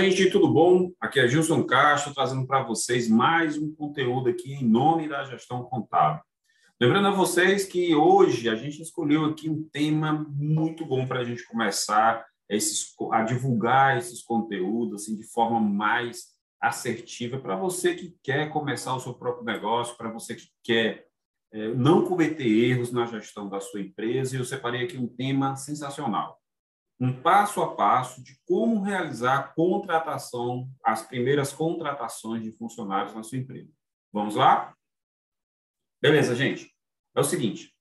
gente, tudo bom? Aqui é Gilson Castro, trazendo para vocês mais um conteúdo aqui em nome da gestão contábil. Lembrando a vocês que hoje a gente escolheu aqui um tema muito bom para a gente começar esses, a divulgar esses conteúdos assim, de forma mais assertiva para você que quer começar o seu próprio negócio, para você que quer é, não cometer erros na gestão da sua empresa. E eu separei aqui um tema sensacional um passo a passo de como realizar a contratação, as primeiras contratações de funcionários na sua empresa. Vamos lá? Beleza, gente. É o seguinte: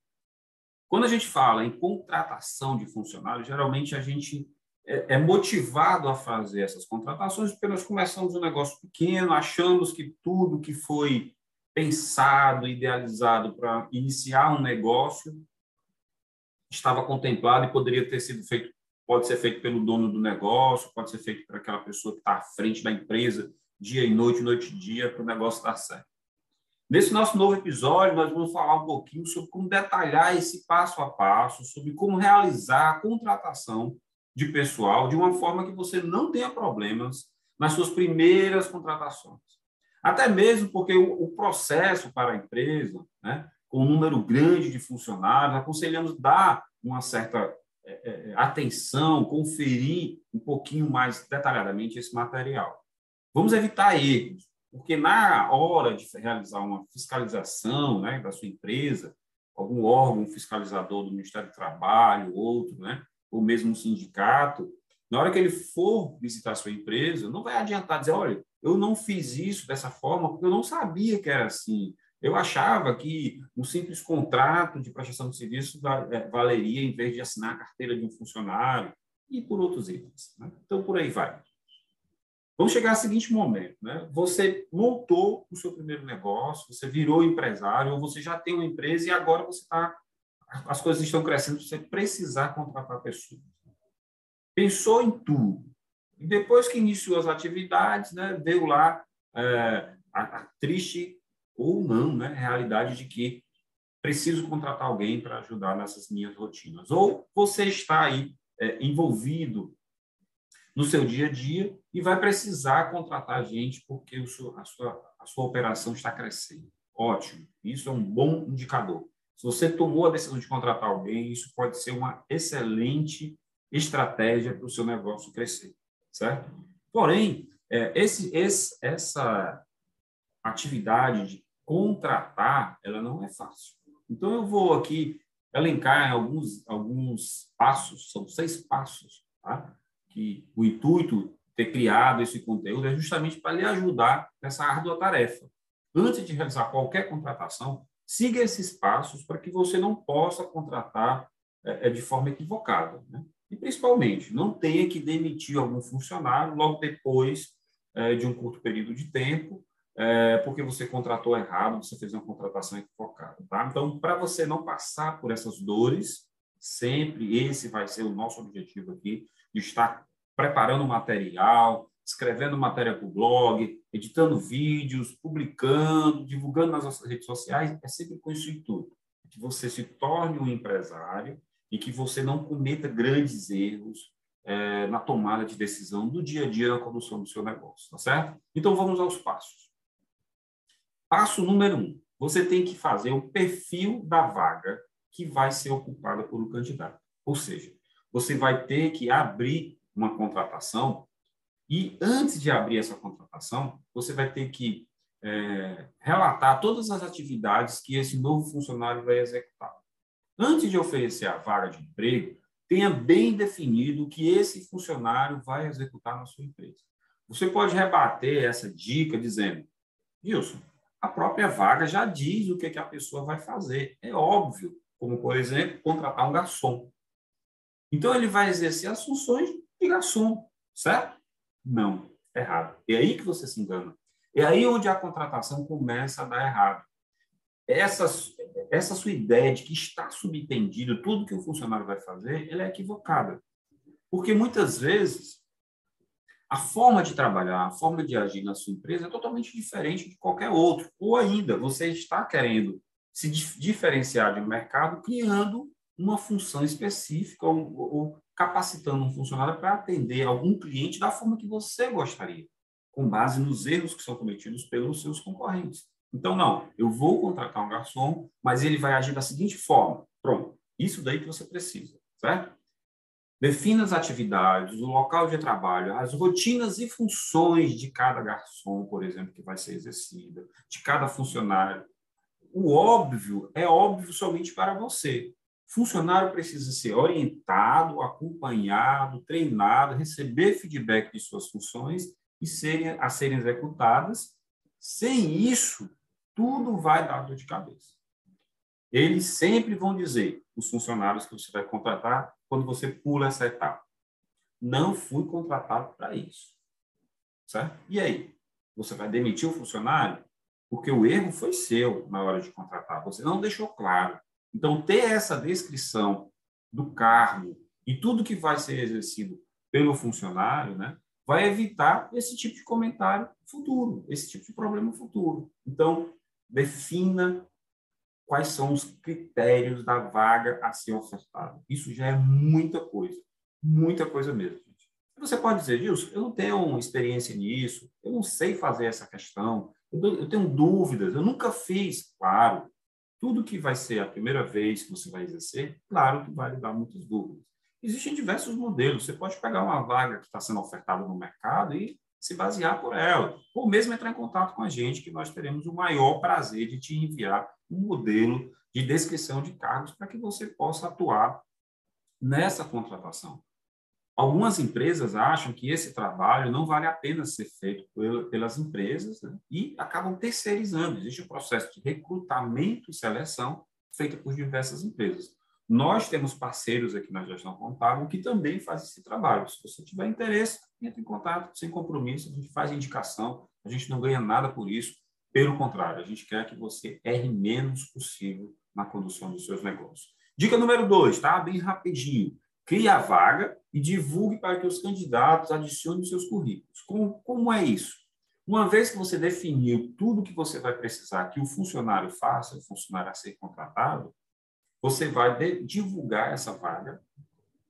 quando a gente fala em contratação de funcionários, geralmente a gente é, é motivado a fazer essas contratações porque nós começamos um negócio pequeno, achamos que tudo que foi pensado, idealizado para iniciar um negócio estava contemplado e poderia ter sido feito pode ser feito pelo dono do negócio, pode ser feito por aquela pessoa que está à frente da empresa, dia e noite, noite e dia, para o negócio dar certo. Nesse nosso novo episódio, nós vamos falar um pouquinho sobre como detalhar esse passo a passo, sobre como realizar a contratação de pessoal de uma forma que você não tenha problemas nas suas primeiras contratações. Até mesmo porque o, processo para a empresa, né, com um número grande de funcionários, aconselhamos dar uma certa atenção, conferir um pouquinho mais detalhadamente esse material. Vamos evitar erros, porque na hora de realizar uma fiscalização né, da sua empresa, algum órgão fiscalizador do Ministério do Trabalho, outro, né, ou mesmo um sindicato, na hora que ele for visitar a sua empresa, não vai adiantar dizer, olha, eu não fiz isso dessa forma porque eu não sabia que era assim. Eu achava que um simples contrato de prestação de serviço é, valeria em vez de assinar a carteira de um funcionário e por outros itens. Né? Então, por aí vai. Vamos chegar ao seguinte momento. Né? Você montou o seu primeiro negócio, você virou empresário, ou você já tem uma empresa e agora você está. As coisas estão crescendo, você precisar contratar pessoas. Pensou em tudo. E depois que iniciou as atividades, né, veio lá é, a, a triste ou não, né, realidade de que preciso contratar alguém para ajudar nessas minhas rotinas. Ou você está aí é, envolvido no seu dia a dia e vai precisar contratar gente porque seu, a, sua, a sua operação está crescendo. Ótimo, isso é um bom indicador. Se você tomou a decisão de contratar alguém, isso pode ser uma excelente estratégia para o seu negócio crescer, certo? Porém, é, esse, esse, essa atividade de contratar, ela não é fácil. Então, eu vou aqui elencar alguns, alguns passos, são seis passos, tá? que o intuito de ter criado esse conteúdo é justamente para lhe ajudar nessa árdua tarefa. Antes de realizar qualquer contratação, siga esses passos para que você não possa contratar é, é de forma equivocada. Né? E, principalmente, não tenha que demitir algum funcionário logo depois é, de um curto período de tempo, é, porque você contratou errado, você fez uma contratação equivocada. Tá? Então, para você não passar por essas dores, sempre esse vai ser o nosso objetivo aqui, de estar preparando material, escrevendo matéria para o blog, editando vídeos, publicando, divulgando nas nossas redes sociais, é sempre com isso intuito, que você se torne um empresário e que você não cometa grandes erros é, na tomada de decisão do dia a dia na condução do seu negócio, tá certo? Então, vamos aos passos. Passo número um: você tem que fazer o perfil da vaga que vai ser ocupada por um candidato. Ou seja, você vai ter que abrir uma contratação e, antes de abrir essa contratação, você vai ter que é, relatar todas as atividades que esse novo funcionário vai executar. Antes de oferecer a vaga de emprego, tenha bem definido o que esse funcionário vai executar na sua empresa. Você pode rebater essa dica dizendo: Wilson, a própria vaga já diz o que, que a pessoa vai fazer. É óbvio, como, por exemplo, contratar um garçom. Então, ele vai exercer as funções de garçom, certo? Não, errado. É aí que você se engana. É aí onde a contratação começa a dar errado. Essa, essa sua ideia de que está subentendido tudo que o funcionário vai fazer, ela é equivocada. Porque muitas vezes a forma de trabalhar, a forma de agir na sua empresa é totalmente diferente de qualquer outro. Ou ainda, você está querendo se diferenciar um mercado criando uma função específica ou, ou capacitando um funcionário para atender algum cliente da forma que você gostaria, com base nos erros que são cometidos pelos seus concorrentes. Então, não, eu vou contratar um garçom, mas ele vai agir da seguinte forma. Pronto, isso daí que você precisa, certo? Defina as atividades, o local de trabalho, as rotinas e funções de cada garçom, por exemplo, que vai ser exercida, de cada funcionário. O óbvio é óbvio somente para você. Funcionário precisa ser orientado, acompanhado, treinado, receber feedback de suas funções e serem, a serem executadas. Sem isso, tudo vai dar dor de cabeça. Eles sempre vão dizer, os funcionários que você vai contratar, quando você pula essa etapa. Não fui contratado para isso. Certo? E aí? Você vai demitir o funcionário? Porque o erro foi seu na hora de contratar. Você não deixou claro. Então, ter essa descrição do cargo e tudo que vai ser exercido pelo funcionário, né, vai evitar esse tipo de comentário futuro, esse tipo de problema futuro. Então, defina quais são os critérios da vaga a ser ofertada. Isso já é muita coisa, muita coisa mesmo. Gente. Você pode dizer, Gilson, eu não tenho experiência nisso, eu não sei fazer essa questão, eu tenho dúvidas, eu nunca fiz. Claro, tudo que vai ser a primeira vez que você vai exercer, claro que vai lhe dar muitas dúvidas. Existem diversos modelos. Você pode pegar uma vaga que está sendo ofertada no mercado e se basear por ela, ou mesmo entrar em contato com a gente, que nós teremos o maior prazer de te enviar um modelo de descrição de cargos para que você possa atuar nessa contratação. Algumas empresas acham que esse trabalho não vale a pena ser feito pelas empresas né? e acabam terceirizando. Existe um processo de recrutamento e seleção feito por diversas empresas. Nós temos parceiros aqui na gestão contábil que também fazem esse trabalho. Se você tiver interesse, entre em contato, sem compromisso, a gente faz indicação, a gente não ganha nada por isso. Pelo contrário, a gente quer que você erre menos possível na condução dos seus negócios. Dica número dois, tá? Bem rapidinho. Crie a vaga e divulgue para que os candidatos adicionem seus currículos. Como, como é isso? Uma vez que você definiu tudo que você vai precisar que o funcionário faça, o funcionário a ser contratado, você vai divulgar essa vaga,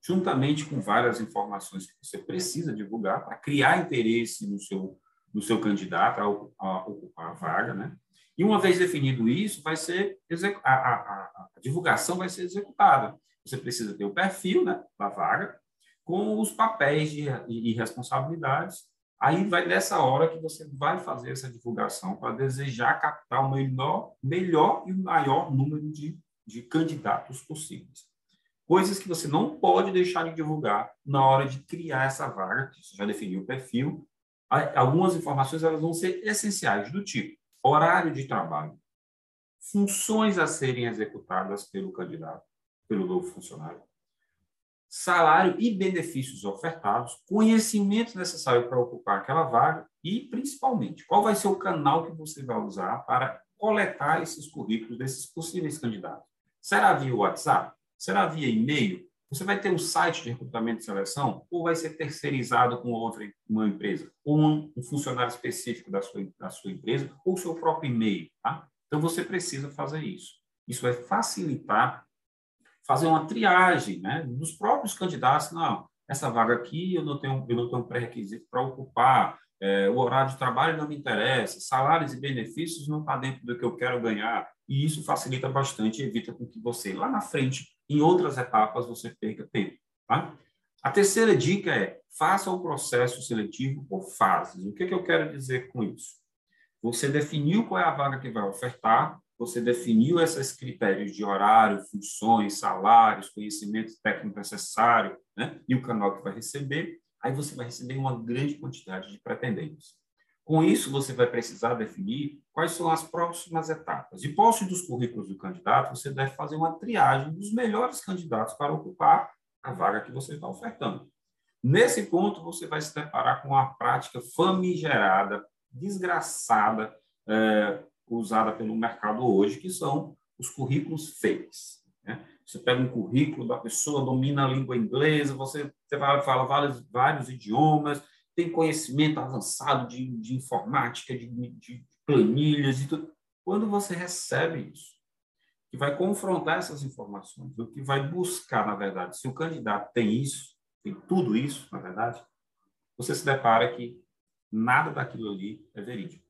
juntamente com várias informações que você precisa divulgar para criar interesse no seu, no seu candidato a, a ocupar a vaga, né? E uma vez definido isso, vai ser a, a, a, divulgação vai ser executada. Você precisa ter o perfil né, da vaga, com os papéis de, e responsabilidades. Aí vai nessa hora que você vai fazer essa divulgação para desejar captar o melhor, melhor e maior número de de candidatos possíveis. Coisas que você não pode deixar de divulgar na hora de criar essa vaga, você já definiu o perfil. Algumas informações elas vão ser essenciais, do tipo horário de trabalho, funções a serem executadas pelo candidato, pelo novo funcionário, salário e benefícios ofertados, conhecimento necessário para ocupar aquela vaga e, principalmente, qual vai ser o canal que você vai usar para coletar esses currículos desses possíveis candidatos. Será via WhatsApp? Será via e-mail? Você vai ter um site de recrutamento e seleção ou vai ser terceirizado com outra uma empresa? Ou um, um funcionário específico da sua, da sua empresa ou seu próprio e-mail, tá? Então, você precisa fazer isso. Isso vai facilitar fazer uma triagem né, dos próprios candidatos. Não, essa vaga aqui eu não tenho, eu não tenho pré-requisito para ocupar, é, o horário de trabalho não me interessa, salários e benefícios não está dentro do que eu quero ganhar, e isso facilita bastante e evita com que você, lá na frente, em outras etapas, você perca tempo. Tá? A terceira dica é, faça o processo seletivo por fases. O que, que eu quero dizer com isso? Você definiu qual é a vaga que vai ofertar, você definiu esses critérios de horário, funções, salários, conhecimentos técnicos necessários, né? e o canal que vai receber, aí você vai receber uma grande quantidade de pretendentes. Com isso, você vai precisar definir quais são as próximas etapas. De posse dos currículos do candidato, você deve fazer uma triagem dos melhores candidatos para ocupar a vaga que você está ofertando. Nesse ponto, você vai se deparar com uma prática famigerada, desgraçada, é, usada pelo mercado hoje, que são os currículos fakes. Você pega um currículo da pessoa, domina a língua inglesa, você, você vai, vários, vários idiomas, tem conhecimento avançado de, de informática, de, de planilhas e tudo. Quando você recebe isso, que vai confrontar essas informações, o que vai buscar, na verdade, se o candidato tem isso, feito tudo isso, na verdade, você se depara que nada daquilo ali é verídico.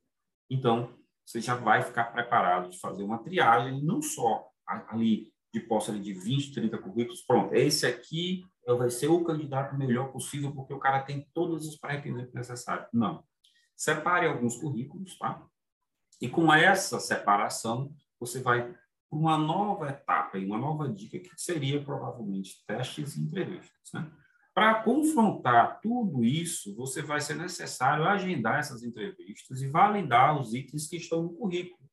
Então, você já vai ficar preparado de fazer uma triagem, não só ali de posse de 20, 30 currículos, pronto, esse aqui vai ser o candidato melhor possível porque o cara tem todos os pré-requisitos necessários. Não. Separe alguns currículos, tá? E com essa separação, você vai para uma nova etapa e uma nova dica que seria provavelmente testes e entrevistas, né? Para confrontar tudo isso, você vai ser necessário agendar essas entrevistas e validar os itens que estão no currículo.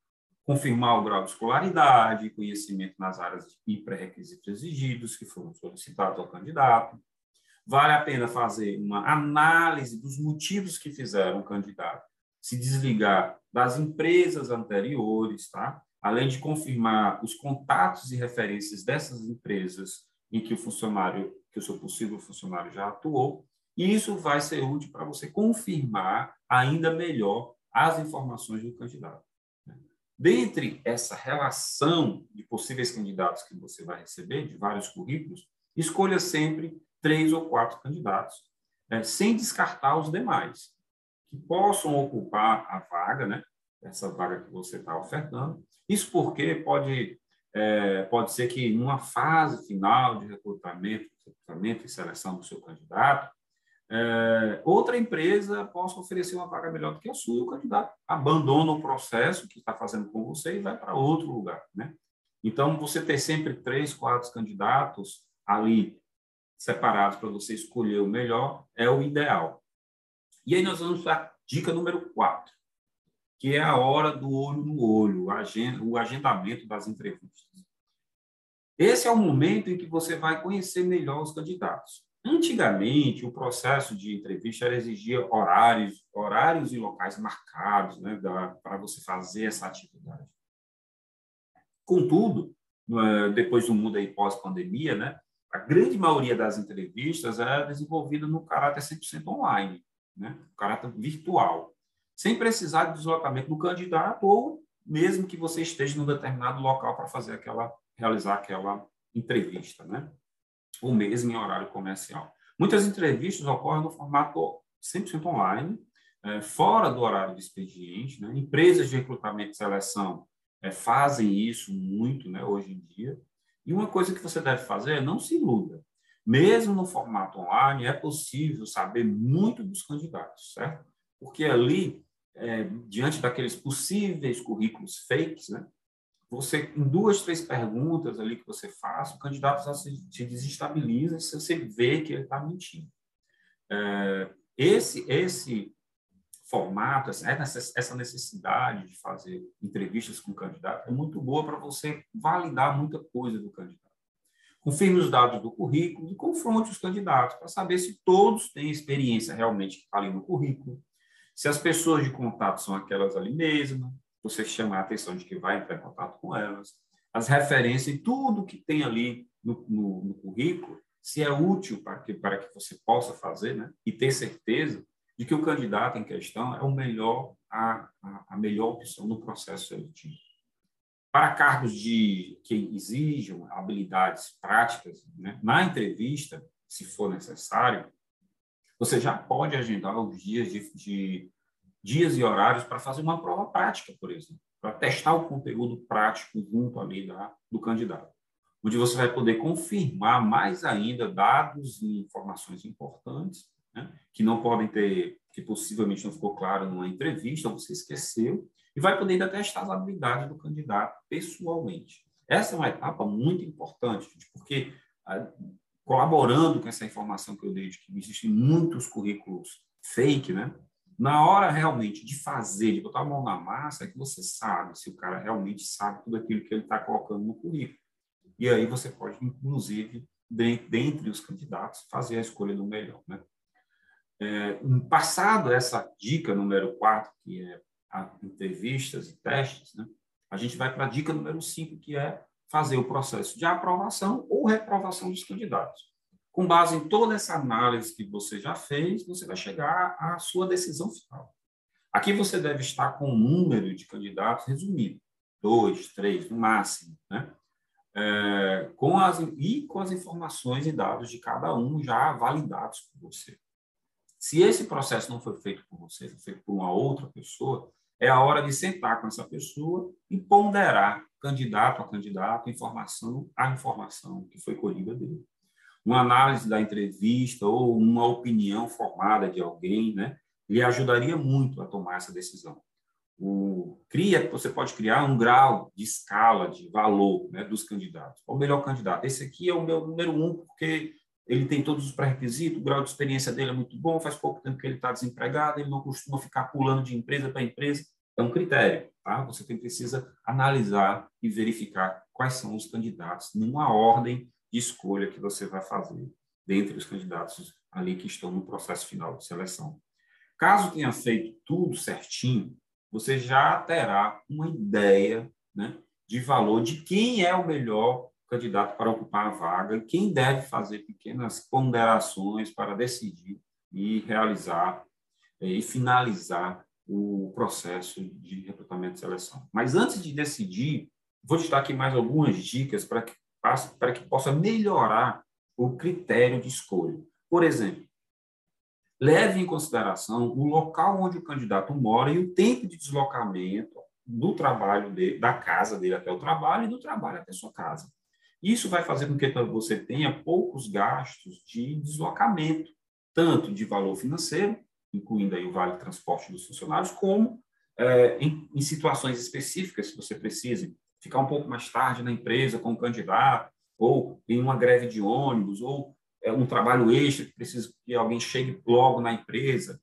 Confirmar o grau de escolaridade, conhecimento nas áreas e pré-requisitos exigidos que foram solicitados ao candidato. Vale a pena fazer uma análise dos motivos que fizeram o candidato se desligar das empresas anteriores, tá? além de confirmar os contatos e referências dessas empresas em que o funcionário que o seu possível funcionário já atuou, e isso vai ser útil para você confirmar ainda melhor as informações do candidato. Dentre essa relação de possíveis candidatos que você vai receber, de vários currículos, escolha sempre três ou quatro candidatos, né, sem descartar os demais, que possam ocupar a vaga, né, essa vaga que você está ofertando. Isso porque pode é, pode ser que numa fase final de recrutamento, recrutamento e seleção do seu candidato, é, outra empresa possa oferecer uma vaga melhor do que a sua o candidato abandona o processo que está fazendo com você e vai para outro lugar, né? Então, você ter sempre três, quatro candidatos ali separados para você escolher o melhor é o ideal. E aí nós vamos para dica número quatro que é a hora do olho no olho, o agendamento das entrevistas. Esse é o momento em que você vai conhecer melhor os candidatos. Antigamente, o processo de entrevista exigia horários, horários e locais marcados né, para você fazer essa atividade. Contudo, depois do mundo aí pós-pandemia, né, a grande maioria das entrevistas é desenvolvida no caráter 100% online, né, caráter virtual sem precisar de deslocamento do candidato ou mesmo que você esteja num determinado local para fazer aquela realizar aquela entrevista, né? Ou mesmo em horário comercial. Muitas entrevistas ocorrem no formato 100% online, é, fora do horário de expediente. Né? Empresas de recrutamento e seleção é, fazem isso muito né, hoje em dia. E uma coisa que você deve fazer é não se iluda. Mesmo no formato online, é possível saber muito dos candidatos, certo? Porque ali é, diante daqueles possíveis currículos fakes, né? Você, em duas, três perguntas ali que você faz, o candidato já se, se desestabiliza se você vê que ele está mentindo. É, esse, esse formato, essa necessidade de fazer entrevistas com o candidato é muito boa para você validar muita coisa do candidato. Confirme os dados do currículo e confronte os candidatos para saber se todos têm experiência realmente que está ali no currículo, se as pessoas de contato são aquelas ali mesmo, você chama a atenção de que vai entrar em contato com elas, as referências e tudo que tem ali no, no, no currículo, se é útil para que, para que você possa fazer, né? e ter certeza de que o candidato em questão é o melhor, a, a, a melhor opção no processo seletivo. Para cargos de, que exijam habilidades práticas, né? na entrevista, se for necessário, você já pode agendar os dias de, de dias e horários para fazer uma prova prática, por exemplo, para testar o conteúdo prático junto ali da, do candidato, onde você vai poder confirmar mais ainda dados e informações importantes, né, que não podem ter, que possivelmente não ficou claro numa entrevista, você esqueceu, e vai poder ainda testar as habilidades do candidato pessoalmente. Essa é uma etapa muito importante, porque ah, colaborando com essa informação que eu dei de que existem muitos currículos fake, né? Na hora realmente de fazer, de botar a mão na massa, é que você sabe se o cara realmente sabe tudo aquilo que ele está colocando no currículo. E aí você pode, inclusive, dentre os candidatos, fazer a escolha do melhor, né? É, passado essa dica número 4, que é entrevistas e testes, né? a gente vai para a dica número 5, que é fazer o processo de aprovação ou reprovação dos candidatos. Com base em toda essa análise que você já fez, você vai chegar à sua decisão final. Aqui você deve estar com um número de candidatos resumido, dois, três, no máximo, né? É, com as, e com as informações e dados de cada um já validados por você. Se esse processo não foi feito por você, foi feito por uma outra pessoa, é a hora de sentar com essa pessoa e ponderar, candidato a candidato, informação a informação que foi colhida dele. Uma análise da entrevista ou uma opinião formada de alguém, né, lhe ajudaria muito a tomar essa decisão. O, cria, você pode criar um grau de escala, de valor né, dos candidatos. O melhor candidato, esse aqui é o meu número um, porque ele tem todos os pré-requisitos, o grau de experiência dele é muito bom, faz pouco tempo que ele está desempregado, ele não costuma ficar pulando de empresa para empresa. É um critério, tá? Você tem, precisa analisar e verificar quais são os candidatos numa ordem de escolha que você vai fazer dentre os candidatos ali que estão no processo final de seleção. Caso tenha feito tudo certinho, você já terá uma ideia né, de valor de quem é o melhor candidato para ocupar a vaga e quem deve fazer pequenas ponderações para decidir e realizar eh, e finalizar o processo de recrutamento e seleção. Mas antes de decidir, vou te dar aqui mais algumas dicas para que, para que possa melhorar o critério de escolha. Por exemplo, leve em consideração o local onde o candidato mora e o tempo de deslocamento do trabalho dele, da casa dele até o trabalho e do trabalho até sua casa. Isso vai fazer com que você tenha poucos gastos de deslocamento, tanto de valor financeiro, incluindo aí o vale transporte dos funcionários, como é, em, em, situações específicas, se você precise ficar um pouco mais tarde na empresa com o candidato, ou em uma greve de ônibus, ou é, um trabalho extra que precisa que alguém chegue logo na empresa.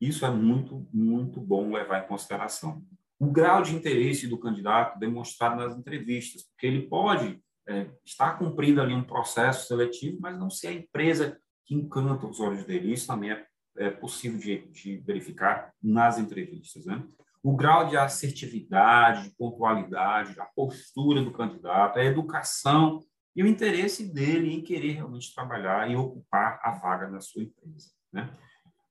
Isso é muito, muito bom levar em consideração. O grau de interesse do candidato demonstrado nas entrevistas, porque ele pode é, estar cumprindo ali um processo seletivo, mas não ser a empresa que encanta os olhos dele. Isso também é, é possível de, de, verificar nas entrevistas. Né? O grau de assertividade, de pontualidade, a postura do candidato, a educação e o interesse dele em querer realmente trabalhar e ocupar a vaga na sua empresa. Né?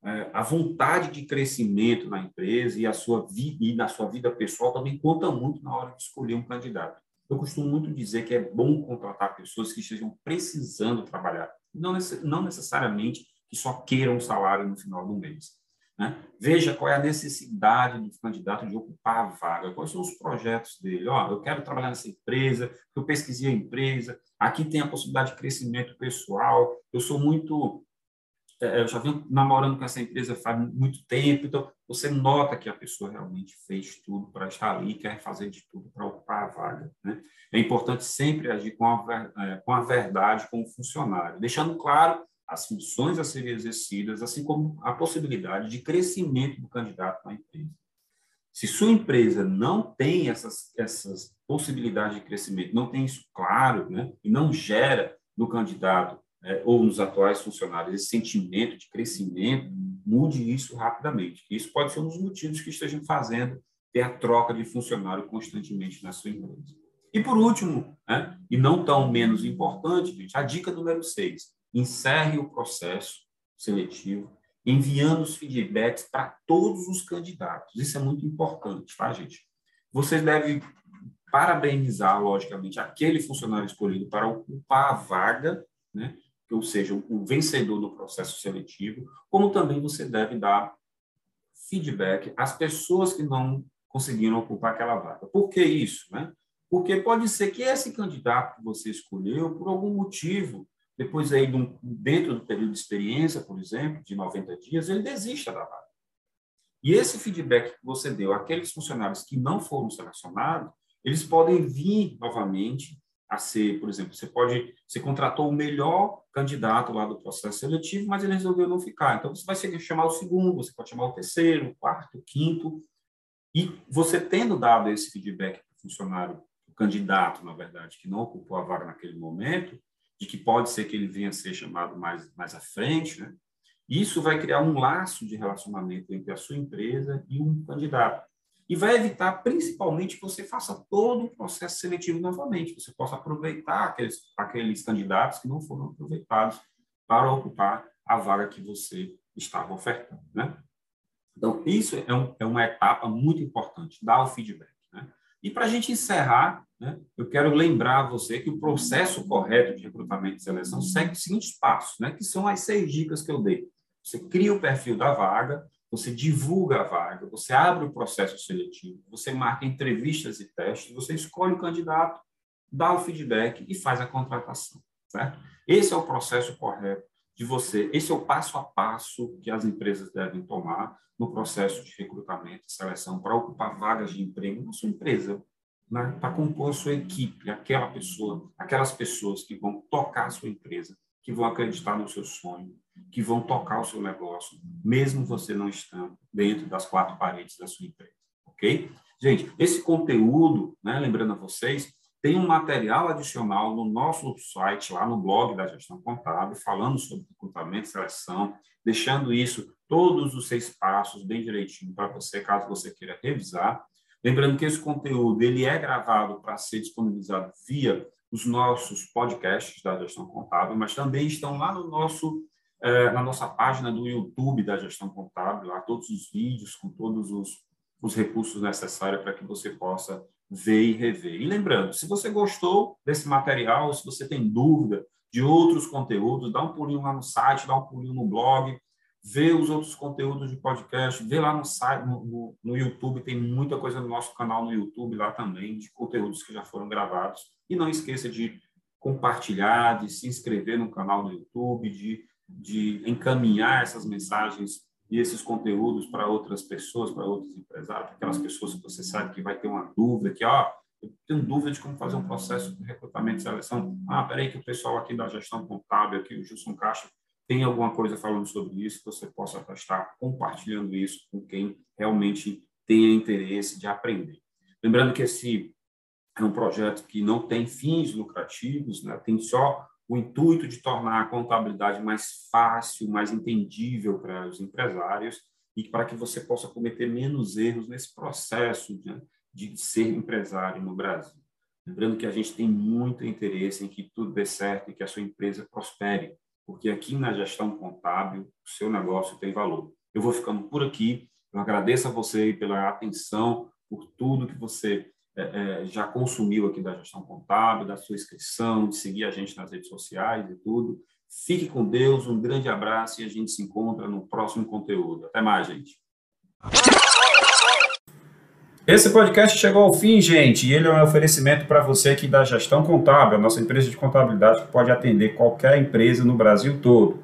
É, a vontade de crescimento na empresa e, a sua vida, e na sua vida pessoal também conta muito na hora de escolher um candidato. Eu costumo muito dizer que é bom contratar pessoas que estejam precisando trabalhar, não, não necessariamente que só queiram um salário no final do mês. Né? Veja qual é a necessidade do candidato de ocupar a vaga, quais são os projetos dele. Ó, eu quero trabalhar nessa empresa, eu pesquisei a empresa, aqui tem a possibilidade de crescimento pessoal, eu sou muito. É, eu já venho namorando com essa empresa faz muito tempo, então você nota que a pessoa realmente fez tudo para estar ali, quer fazer de tudo para ocupar a vaga. Né? É importante sempre agir com a, é, com a verdade com o funcionário, deixando claro as funções a serem exercidas, assim como a possibilidade de crescimento do candidato na empresa. Se sua empresa não tem essas, essas possibilidades de crescimento, não tem isso claro, né, e não gera no candidato é, ou nos atuais funcionários esse sentimento de crescimento, mude isso rapidamente. Isso pode ser um dos motivos que estejam fazendo ter a troca de funcionário constantemente na sua empresa. E por último, né, e não tão menos importante, gente, a dica número 6 encerre o processo seletivo enviando os feedbacks para todos os candidatos. Isso é muito importante, tá, gente? Vocês devem parabenizar, logicamente, aquele funcionário escolhido para ocupar a vaga, né? ou seja, o vencedor do processo seletivo, como também você deve dar feedback às pessoas que não conseguiram ocupar aquela vaga. Por que isso? Né? Porque pode ser que esse candidato que você escolheu, por algum motivo, depois aí dentro do período de experiência, por exemplo, de 90 dias, ele desista da vaga. E esse feedback que você deu àqueles funcionários que não foram selecionados, eles podem vir novamente a ser, por exemplo, você pode, você contratou o melhor candidato lá do processo seletivo, mas ele resolveu não ficar. Então você vai chamar o segundo, você pode chamar o terceiro, o quarto, o quinto. E você tendo dado esse feedback para o funcionário, o candidato, na verdade, que não ocupou a vaga naquele momento, de que pode ser que ele venha a ser chamado mais, mais à frente, né? Isso vai criar um laço de relacionamento entre a sua empresa e um candidato. E vai evitar, principalmente, que você faça todo o processo seletivo novamente, você possa aproveitar aqueles, aqueles candidatos que não foram aproveitados para ocupar a vaga que você estava ofertando. Né? Então, isso é, um, é uma etapa muito importante, dar o feedback. Né? E para a gente encerrar, né, eu quero lembrar você que o processo correto de recrutamento e seleção segue os seguintes passos, né, que são as seis dicas que eu dei. Você cria o perfil da vaga, você divulga a vaga, você abre o processo seletivo, você marca entrevistas e testes, você escolhe o candidato, dá o feedback e faz a contratação, certo? Esse é o processo correto de você, esse é o passo a passo que as empresas devem tomar no processo de recrutamento e seleção para ocupar vagas de emprego na sua empresa, né? para compor a sua equipe, aquela pessoa, aquelas pessoas que vão tocar a sua empresa, que vão acreditar no seu sonho, que vão tocar o seu negócio, mesmo você não estando dentro das quatro paredes da sua empresa, ok? Gente, esse conteúdo, né, lembrando a vocês, tem um material adicional no nosso site, lá no blog da Gestão Contábil, falando sobre recrutamento e seleção, deixando isso, todos os seis passos, bem direitinho para você, caso você queira revisar. Lembrando que esse conteúdo ele é gravado para ser disponibilizado via os nossos podcasts da Gestão Contábil, mas também estão lá no nosso é, na nossa página do YouTube da Gestão Contábil, lá todos os vídeos com todos os, os recursos necessários para que você possa ver e rever. E lembrando, se você gostou desse material, se você tem dúvida de outros conteúdos, dá um pulinho lá no site, dá um pulinho no blog, vê os outros conteúdos de podcast, vê lá no site, no, no, no, YouTube, tem muita coisa no nosso canal no YouTube lá também, de conteúdos que já foram gravados. E não esqueça de compartilhar, de se inscrever no canal do YouTube, de de encaminhar essas mensagens e esses conteúdos para outras pessoas, para outros empresários, aquelas pessoas que você sabe que vai ter uma dúvida, que, ó, eu tenho dúvida de como fazer um processo de recrutamento e seleção. Ah, peraí que o pessoal aqui da gestão contábil, aqui o Gilson Caixa, tem alguma coisa falando sobre isso, que você possa estar compartilhando isso com quem realmente tenha interesse de aprender. Lembrando que esse é um projeto que não tem fins lucrativos, né? tem só o intuito de tornar a contabilidade mais fácil, mais entendível para os empresários e para que você possa cometer menos erros nesse processo de, de ser empresário no Brasil. Lembrando que a gente tem muito interesse em que tudo dê certo e que a sua empresa prospere, porque aqui na gestão contábil o seu negócio tem valor. Eu vou ficando por aqui. Eu agradeço a você pela atenção, por tudo que você é, já consumiu aqui da gestão contábil, da sua inscrição, de seguir a gente nas redes sociais e tudo. Fique com Deus, um grande abraço e a gente se encontra no próximo conteúdo. Até mais, gente. Esse podcast chegou ao fim, gente, e ele é um oferecimento para você aqui da Gestão Contábil, a nossa empresa de contabilidade que pode atender qualquer empresa no Brasil todo.